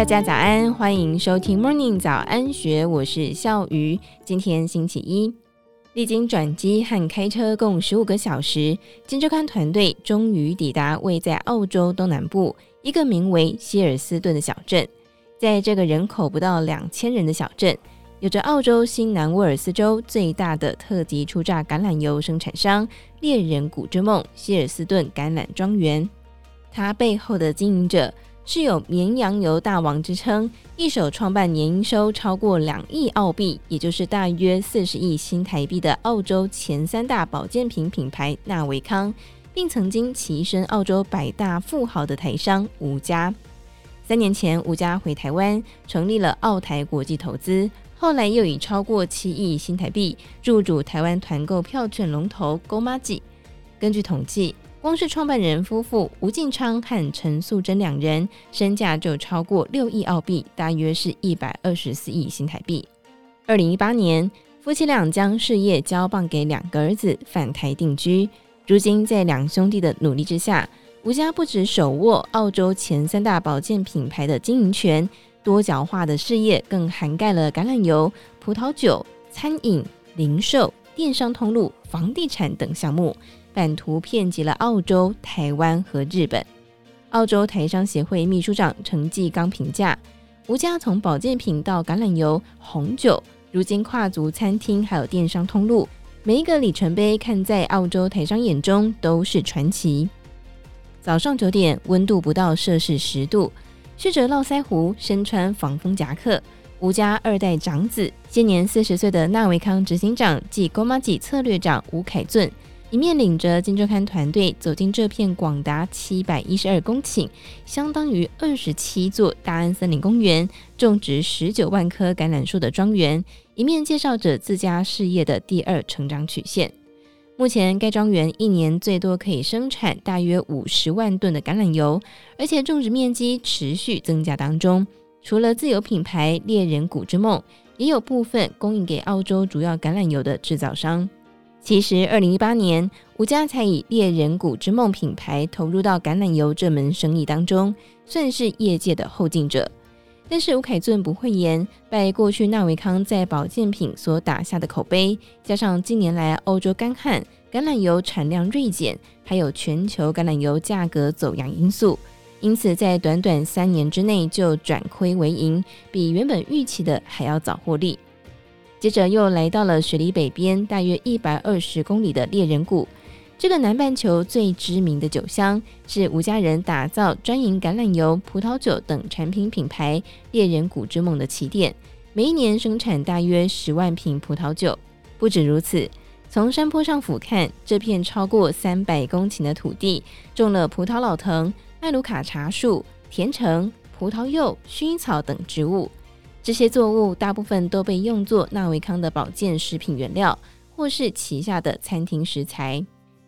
大家早安，欢迎收听 Morning 早安学，我是笑鱼。今天星期一，历经转机和开车共十五个小时，金周刊团队终于抵达位在澳洲东南部一个名为希尔斯顿的小镇。在这个人口不到两千人的小镇，有着澳洲新南威尔斯州最大的特级初榨橄榄油生产商猎人谷之梦希尔斯顿橄榄庄园。它背后的经营者。是有绵羊油大王之称，一手创办年营收超过两亿澳币，也就是大约四十亿新台币的澳洲前三大保健品品牌纳维康，并曾经跻身澳洲百大富豪的台商吴家。三年前，吴家回台湾成立了澳台国际投资，后来又以超过七亿新台币入主台湾团购票券龙头 GoMagi。根据统计。光是创办人夫妇吴进昌和陈素贞两人身价就超过六亿澳币，大约是一百二十四亿新台币。二零一八年，夫妻俩将事业交棒给两个儿子返台定居。如今，在两兄弟的努力之下，吴家不止手握澳洲前三大保健品牌的经营权，多角化的事业更涵盖了橄榄油、葡萄酒、餐饮、零售、电商通路、房地产等项目。版图遍及了澳洲、台湾和日本。澳洲台商协会秘书长陈继刚评价：吴家从保健品到橄榄油、红酒，如今跨足餐厅，还有电商通路，每一个里程碑，看在澳洲台商眼中都是传奇。早上九点，温度不到摄氏十度，试着络腮胡，身穿防风夹克，吴家二代长子，现年四十岁的纳维康执行长暨 GOMAJI 策略长吴凯俊。一面领着《金周刊》团队走进这片广达七百一十二公顷，相当于二十七座大安森林公园，种植十九万棵橄榄树的庄园，一面介绍着自家事业的第二成长曲线。目前，该庄园一年最多可以生产大约五十万吨的橄榄油，而且种植面积持续增加当中。除了自有品牌猎人谷之梦，也有部分供应给澳洲主要橄榄油的制造商。其实，二零一八年，吴家才以猎人谷之梦品牌投入到橄榄油这门生意当中，算是业界的后进者。但是吴凯俊不讳言，拜过去纳维康在保健品所打下的口碑，加上近年来欧洲干旱、橄榄油产量锐减，还有全球橄榄油价格走扬因素，因此在短短三年之内就转亏为盈，比原本预期的还要早获利。接着又来到了雪梨北边大约一百二十公里的猎人谷，这个南半球最知名的酒乡，是吴家人打造专营橄榄油、葡萄酒等产品品牌猎人谷之梦的起点。每一年生产大约十万瓶葡萄酒。不止如此，从山坡上俯瞰，这片超过三百公顷的土地，种了葡萄老藤、麦卢卡茶树、甜橙、葡萄柚、薰衣草等植物。这些作物大部分都被用作纳维康的保健食品原料，或是旗下的餐厅食材。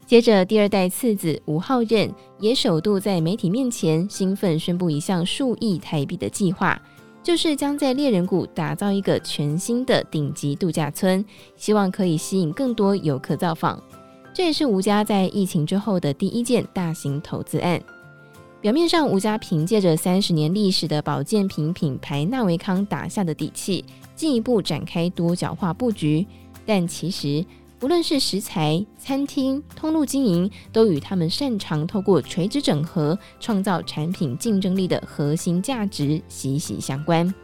接着，第二代次子吴浩任也首度在媒体面前兴奋宣布一项数亿台币的计划，就是将在猎人谷打造一个全新的顶级度假村，希望可以吸引更多游客造访。这也是吴家在疫情之后的第一件大型投资案。表面上，吴家凭借着三十年历史的保健品品牌纳维康打下的底气，进一步展开多角化布局。但其实，无论是食材、餐厅、通路经营，都与他们擅长透过垂直整合创造产品竞争力的核心价值息息相关。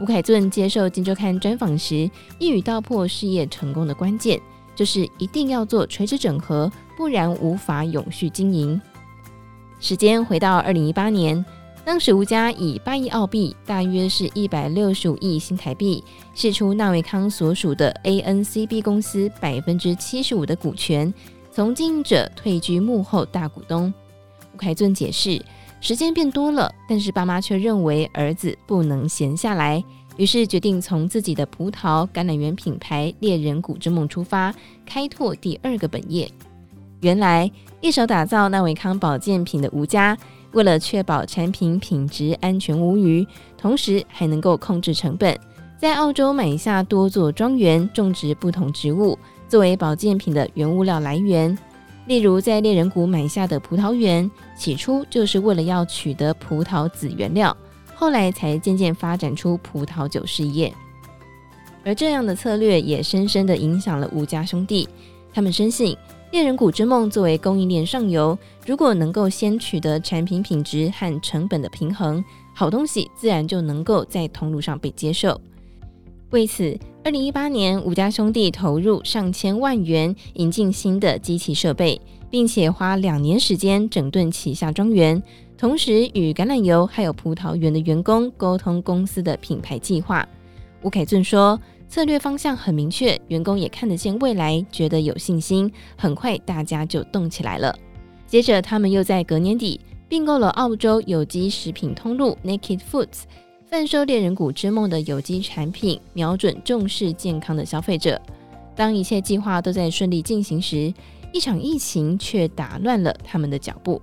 吴凯俊接受《金周刊》专访时，一语道破事业成功的关键，就是一定要做垂直整合，不然无法永续经营。时间回到二零一八年，当时吴家以八亿澳币，大约是一百六十五亿新台币，释出纳维康所属的 ANCB 公司百分之七十五的股权，从经营者退居幕后大股东。吴凯尊解释，时间变多了，但是爸妈却认为儿子不能闲下来，于是决定从自己的葡萄橄榄园品牌猎人谷之梦出发，开拓第二个本业。原来，一手打造纳维康保健品的吴家，为了确保产品品质安全无虞，同时还能够控制成本，在澳洲买下多座庄园，种植不同植物，作为保健品的原物料来源。例如，在猎人谷买下的葡萄园，起初就是为了要取得葡萄籽原料，后来才渐渐发展出葡萄酒事业。而这样的策略也深深地影响了吴家兄弟。他们深信，猎人谷之梦作为供应链上游，如果能够先取得产品品质和成本的平衡，好东西自然就能够在通路上被接受。为此，二零一八年，吴家兄弟投入上千万元引进新的机器设备，并且花两年时间整顿旗下庄园，同时与橄榄油还有葡萄园的员工沟通公司的品牌计划。吴凯俊说，策略方向很明确，员工也看得见未来，觉得有信心，很快大家就动起来了。接着，他们又在隔年底并购了澳洲有机食品通路 Naked Foods。贩售猎人谷之梦的有机产品，瞄准重视健康的消费者。当一切计划都在顺利进行时，一场疫情却打乱了他们的脚步。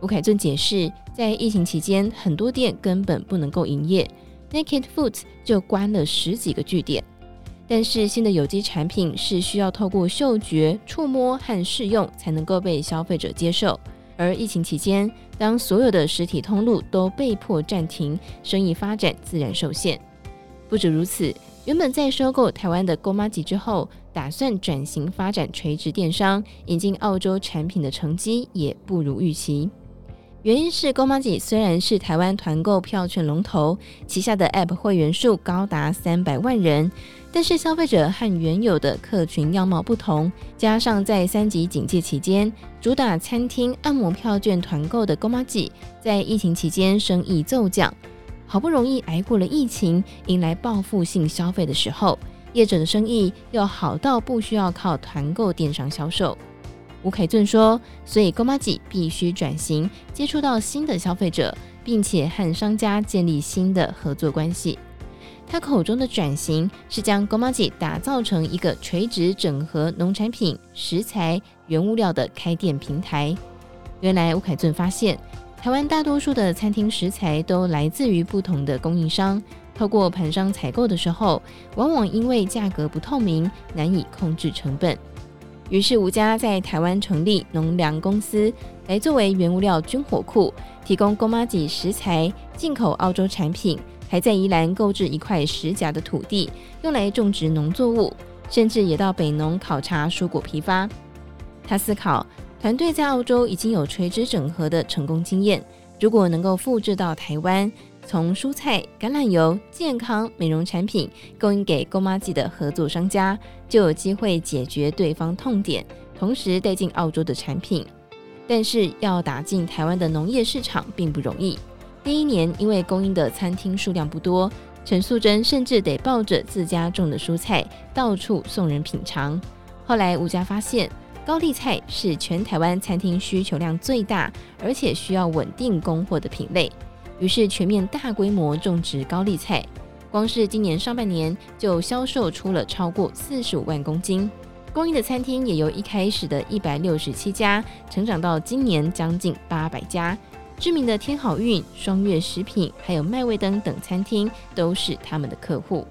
吴凯尊解释，在疫情期间，很多店根本不能够营业，Naked Foods 就关了十几个据点。但是新的有机产品是需要透过嗅觉、触摸和试用才能够被消费者接受。而疫情期间，当所有的实体通路都被迫暂停，生意发展自然受限。不止如此，原本在收购台湾的勾麻吉之后，打算转型发展垂直电商，引进澳洲产品的成绩也不如预期。原因是 GoMagi 虽然是台湾团购票券龙头，旗下的 App 会员数高达三百万人。但是消费者和原有的客群样貌不同，加上在三级警戒期间，主打餐厅按摩票券团购的 GoMagi，，在疫情期间生意骤降。好不容易挨过了疫情，迎来报复性消费的时候，业者的生意又好到不需要靠团购电商销售。吴凯俊说：“所以勾麻吉必须转型，接触到新的消费者，并且和商家建立新的合作关系。”他口中的转型是将勾麻吉打造成一个垂直整合农产品、食材、原物料的开店平台。原来吴凯俊发现，台湾大多数的餐厅食材都来自于不同的供应商，透过盘商采购的时候，往往因为价格不透明，难以控制成本。于是吴家在台湾成立农粮公司，来作为原物料军火库，提供勾麻吉食材、进口澳洲产品。还在宜兰购置一块十甲的土地，用来种植农作物，甚至也到北农考察蔬果批发。他思考，团队在澳洲已经有垂直整合的成功经验，如果能够复制到台湾，从蔬菜、橄榄油、健康、美容产品供应给勾麻吉的合作商家，就有机会解决对方痛点，同时带进澳洲的产品。但是要打进台湾的农业市场并不容易。第一年，因为供应的餐厅数量不多，陈素贞甚至得抱着自家种的蔬菜到处送人品尝。后来吴家发现，高丽菜是全台湾餐厅需求量最大，而且需要稳定供货的品类，于是全面大规模种植高丽菜。光是今年上半年就销售出了超过四十五万公斤，供应的餐厅也由一开始的一百六十七家，成长到今年将近八百家。知名的天好运、双月食品，还有麦味登等餐厅都是他们的客户。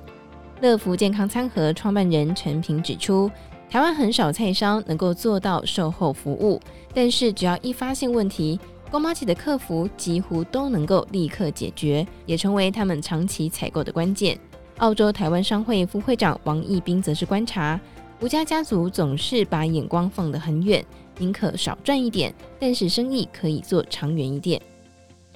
乐福健康餐盒创办人陈平指出，台湾很少菜商能够做到售后服务，但是只要一发现问题，勾麻吉的客服几乎都能够立刻解决，也成为他们长期采购的关键。澳洲台湾商会副会长王义斌则是观察，吴家家族总是把眼光放得很远。宁可少赚一点，但是生意可以做长远一点。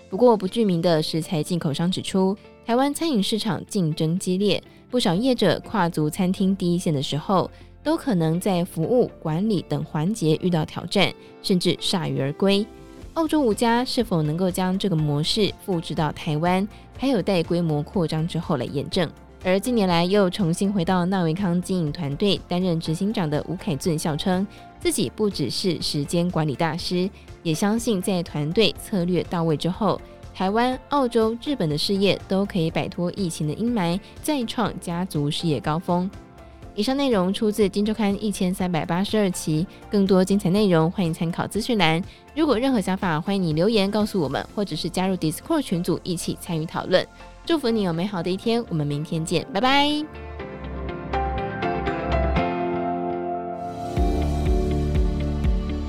不过，不具名的食材进口商指出，台湾餐饮市场竞争激烈，不少业者跨足餐厅第一线的时候，都可能在服务、管理等环节遇到挑战，甚至铩羽而归。澳洲五家是否能够将这个模式复制到台湾，还有待规模扩张之后来验证。而近年来又重新回到纳维康经营团队担任执行长的吴凯俊笑称，自己不只是时间管理大师，也相信在团队策略到位之后，台湾、澳洲、日本的事业都可以摆脱疫情的阴霾，再创家族事业高峰。以上内容出自《金周刊》一千三百八十二期，更多精彩内容欢迎参考资讯栏。如果任何想法，欢迎你留言告诉我们，或者是加入 Discord 群组一起参与讨论。祝福你有美好的一天，我们明天见，拜拜。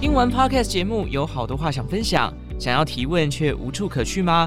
听完 Podcast 节目，有好多话想分享，想要提问却无处可去吗？